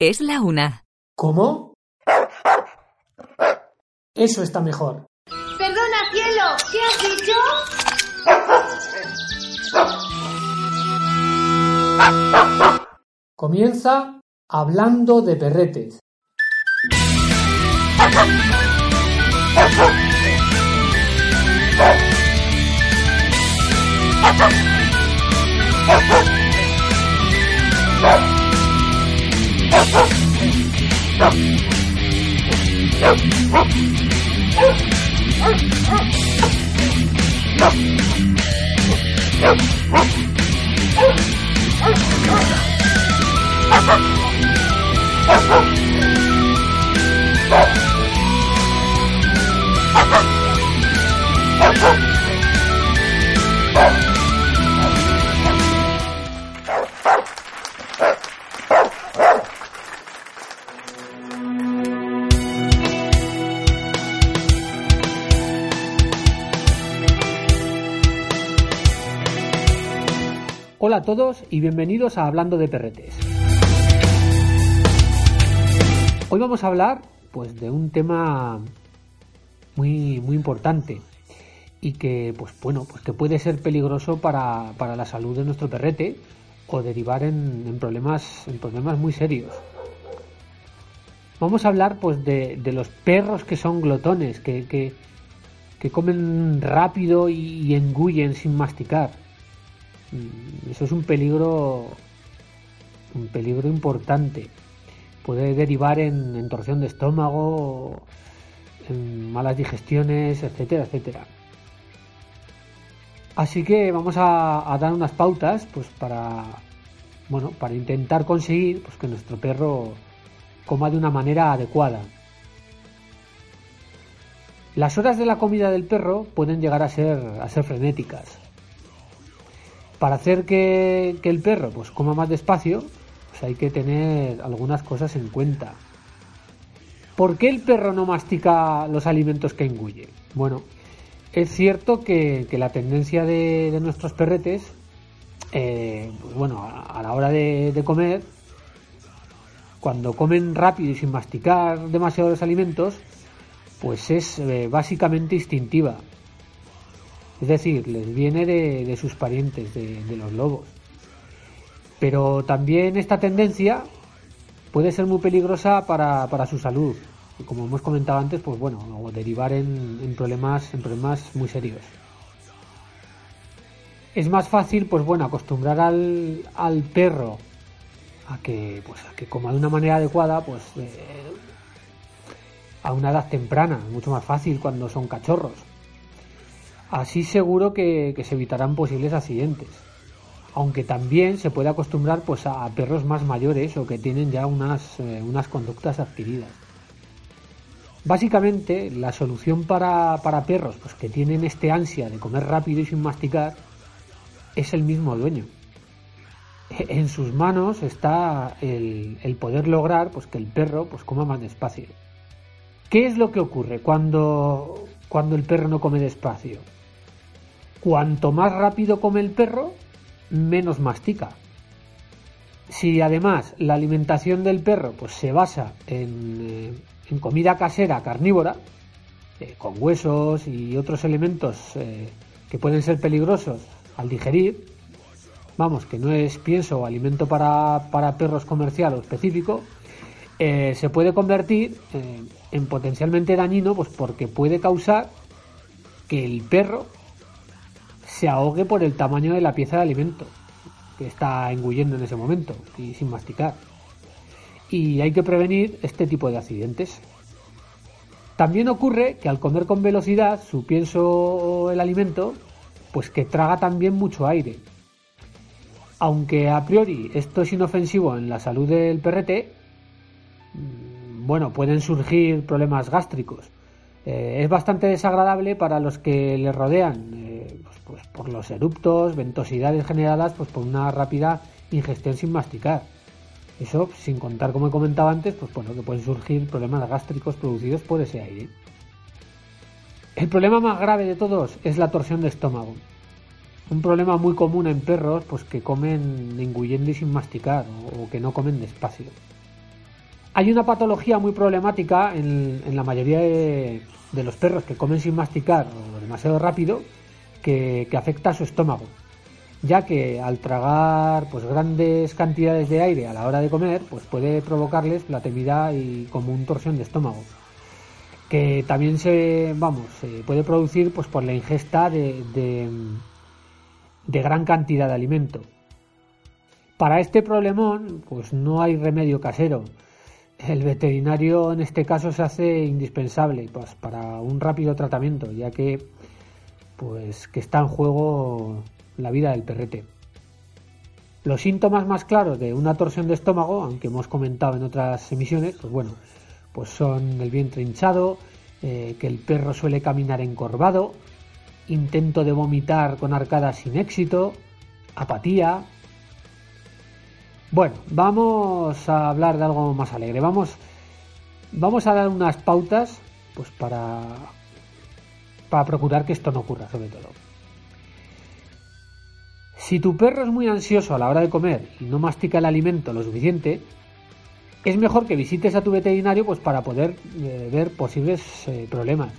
Es la una. ¿Cómo? Eso está mejor. Perdona, cielo, ¿qué has dicho? Comienza hablando de perretes. Oh, a todos y bienvenidos a Hablando de Perretes. Hoy vamos a hablar pues de un tema muy muy importante y que pues bueno pues que puede ser peligroso para, para la salud de nuestro perrete o derivar en, problemas en problemas muy serios. Vamos a hablar pues de, los perros que son glotones, que, que, que comen rápido y engullen sin masticar. Eso es un peligro, un peligro importante. Puede derivar en, en torsión de estómago, en malas digestiones, etcétera, etcétera. Así que vamos a, a dar unas pautas, pues para, bueno, para intentar conseguir, pues que nuestro perro coma de una manera adecuada. Las horas de la comida del perro pueden llegar a ser, a ser frenéticas. Para hacer que, el perro pues, coma más despacio, pues hay que tener algunas cosas en cuenta. ¿Por qué el perro no mastica los alimentos que engulle? Bueno, es cierto que, la tendencia de, nuestros perretes, eh, pues bueno, a, la hora de, de comer, cuando comen rápido y sin masticar demasiado los alimentos, pues es eh, básicamente instintiva. Es decir, les viene de, sus parientes, de, los lobos. Pero también esta tendencia puede ser muy peligrosa para, su salud. Y como hemos comentado antes, pues bueno, o derivar en, problemas, en problemas muy serios. Es más fácil, pues bueno, acostumbrar al, al perro a que, pues, a que coma de una manera adecuada, pues eh, a una edad temprana, mucho más fácil cuando son cachorros. Así seguro que, se evitarán posibles accidentes. Aunque también se puede acostumbrar pues, a perros más mayores o que tienen ya unas, eh, unas conductas adquiridas. Básicamente, la solución para, para perros pues, que tienen este ansia de comer rápido y sin masticar es el mismo dueño. En sus manos está el, el poder lograr pues, que el perro pues, coma más despacio. ¿Qué es lo que ocurre cuando, cuando el perro no come despacio? Cuanto más rápido come el perro, menos mastica. Si además la alimentación del perro pues, se basa en, eh, comida casera carnívora, eh, con huesos y otros elementos eh, que pueden ser peligrosos al digerir, vamos, que no es pienso o alimento para, perros comercial o específico, se puede convertir en potencialmente dañino pues porque puede causar que el perro se ahogue por el tamaño de la pieza de alimento que está engullendo en ese momento y sin masticar. Y hay que prevenir este tipo de accidentes. También ocurre que al comer con velocidad su pienso el alimento, pues que traga también mucho aire. Aunque a priori esto es inofensivo en la salud del perrete, bueno, pueden surgir problemas gástricos. Eh, es bastante desagradable para los que le rodean, eh, pues, por los eruptos, ventosidades generadas pues, por una rápida ingestión sin masticar. Eso sin contar, como he comentado antes, pues bueno, que pueden surgir problemas gástricos producidos por ese aire. El problema más grave de todos es la torsión de estómago. Un problema muy común en perros pues que comen engullendo y sin masticar o que no comen despacio. Hay una patología muy problemática en, la mayoría de, los perros que comen sin masticar o demasiado rápido que, afecta a su estómago, ya que al tragar pues grandes cantidades de aire a la hora de comer, pues puede provocarles la temida y como un torsión de estómago, que también se vamos se puede producir pues por la ingesta de, de gran cantidad de alimento. Para este problemón, pues no hay remedio casero el veterinario en este caso se hace indispensable pues, para un rápido tratamiento, ya que pues que está en juego la vida del perrete. Los síntomas más claros de una torsión de estómago, aunque hemos comentado en otras emisiones, pues bueno, pues son el vientre hinchado, eh, que el perro suele caminar encorvado, intento de vomitar con arcadas sin éxito, apatía, bueno, vamos a hablar de algo más alegre. Vamos, vamos a dar unas pautas pues para, para procurar que esto no ocurra, sobre todo. Si tu perro es muy ansioso a la hora de comer y no mastica el alimento lo suficiente, es mejor que visites a tu veterinario pues para poder eh, ver posibles eh, problemas.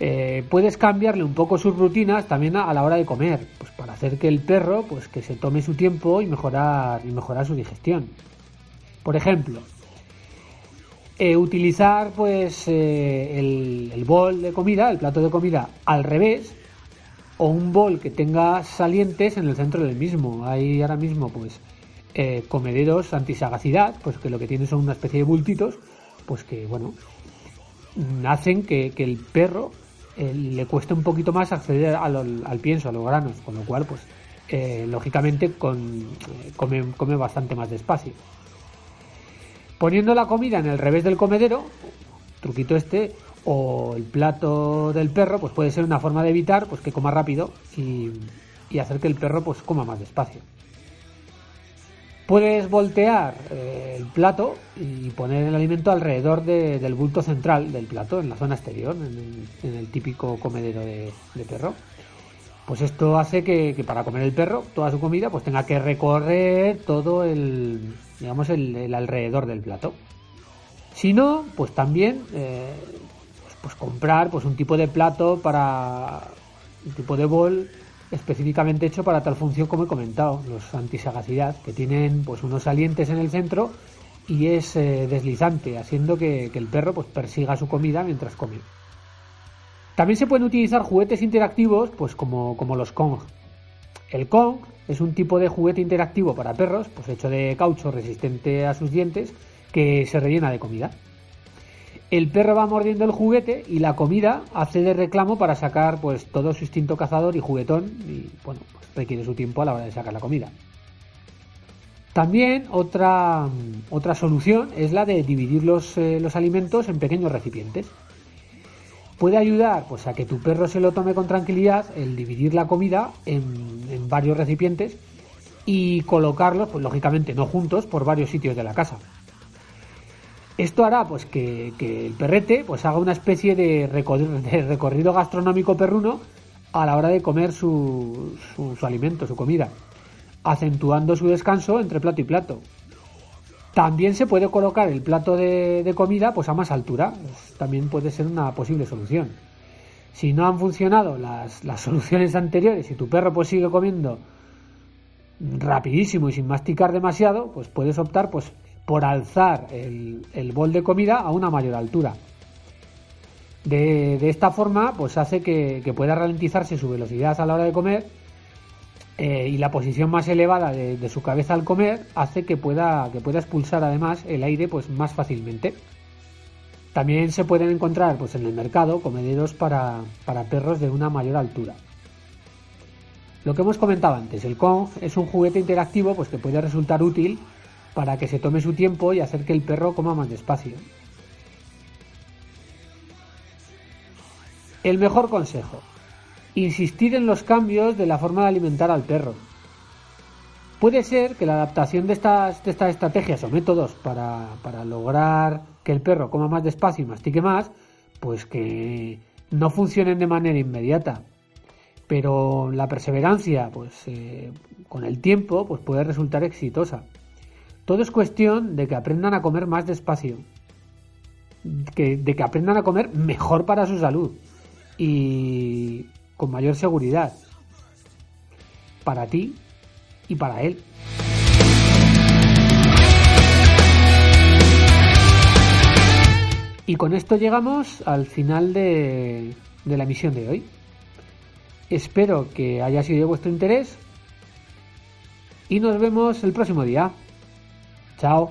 Eh, puedes cambiarle un poco sus rutinas también a, la hora de comer, pues para hacer que el perro pues que se tome su tiempo y mejorar y mejorar su digestión. Por ejemplo, eh, utilizar pues eh, el, bol de comida, el plato de comida al revés o un bol que tenga salientes en el centro del mismo. Hay ahora mismo pues comederos antisagacidad, pues que lo que tienen son una especie de bultitos, pues que bueno hacen que, que el perro eh, le cuesta un poquito más acceder al, pienso, a los granos, con lo cual, pues, eh, lógicamente, con, eh, come, come bastante más despacio. Poniendo la comida en el revés del comedero, truquito este, o el plato del perro, pues puede ser una forma de evitar pues que coma rápido y, hacer que el perro pues coma más despacio. Puedes voltear eh, el plato y poner el alimento alrededor del bulto central del plato, en la zona exterior, en el, típico comedero de, perro. Pues esto hace que, para comer el perro toda su comida pues tenga que recorrer todo el, digamos, el, alrededor del plato. Si no, pues también eh, pues, pues comprar pues un tipo de plato para un tipo de bol específicamente hecho para tal función como he comentado, los antisagacidad, que tienen pues unos salientes en el centro y es eh, deslizante, haciendo que, el perro pues persiga su comida mientras come. También se pueden utilizar juguetes interactivos, pues como, como los Kong. El Kong es un tipo de juguete interactivo para perros, pues hecho de caucho resistente a sus dientes, que se rellena de comida. El perro va mordiendo el juguete y la comida hace de reclamo para sacar pues todo su instinto cazador y juguetón y bueno, pues, requiere su tiempo a la hora de sacar la comida. También otra, otra solución es la de dividir los, eh, los, alimentos en pequeños recipientes. Puede ayudar pues, a que tu perro se lo tome con tranquilidad el dividir la comida en, varios recipientes y colocarlos, pues lógicamente no juntos, por varios sitios de la casa. Esto hará pues que, el perrete pues haga una especie de recorrido, gastronómico perruno a la hora de comer su, su, alimento, su comida, acentuando su descanso entre plato y plato. También se puede colocar el plato de, comida pues a más altura, también puede ser una posible solución. Si no han funcionado las, soluciones anteriores y tu perro pues sigue comiendo rapidísimo y sin masticar demasiado, pues puedes optar pues por alzar el, bol de comida a una mayor altura. De, esta forma, pues hace que, pueda ralentizarse su velocidad a la hora de comer eh, y la posición más elevada de, su cabeza al comer hace que pueda, que pueda expulsar además el aire pues, más fácilmente. También se pueden encontrar pues, en el mercado comederos para, para perros de una mayor altura. Lo que hemos comentado antes, el Kong es un juguete interactivo pues, que puede resultar útil para que se tome su tiempo y hacer que el perro coma más despacio. El mejor consejo. Insistir en los cambios de la forma de alimentar al perro. Puede ser que la adaptación de estas, de estas estrategias o métodos para, para, lograr que el perro coma más despacio y mastique más, pues que no funcionen de manera inmediata. Pero la perseverancia, pues eh, con el tiempo, pues puede resultar exitosa. Todo es cuestión de que aprendan a comer más despacio. Que, de que aprendan a comer mejor para su salud. Y con mayor seguridad. Para ti y para él. Y con esto llegamos al final de, de la emisión de hoy. Espero que haya sido de vuestro interés y nos vemos el próximo día. Chao.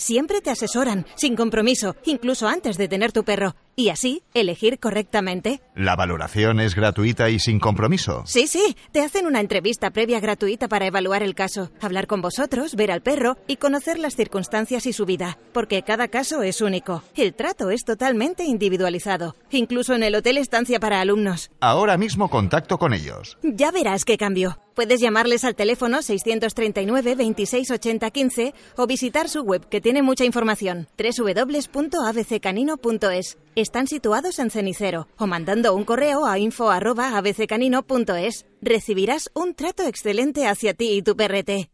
Siempre te asesoran, sin compromiso, incluso antes de tener tu perro. Y así elegir correctamente. ¿La valoración es gratuita y sin compromiso? Sí, sí, te hacen una entrevista previa gratuita para evaluar el caso, hablar con vosotros, ver al perro y conocer las circunstancias y su vida, porque cada caso es único. El trato es totalmente individualizado, incluso en el hotel estancia para alumnos. Ahora mismo contacto con ellos. Ya verás qué cambio. Puedes llamarles al teléfono 639 26 80 15 o visitar su web que tiene mucha información www.abccanino.es. Están situados en Cenicero o mandando un correo a info@abccanino.es. Recibirás un trato excelente hacia ti y tu perrete.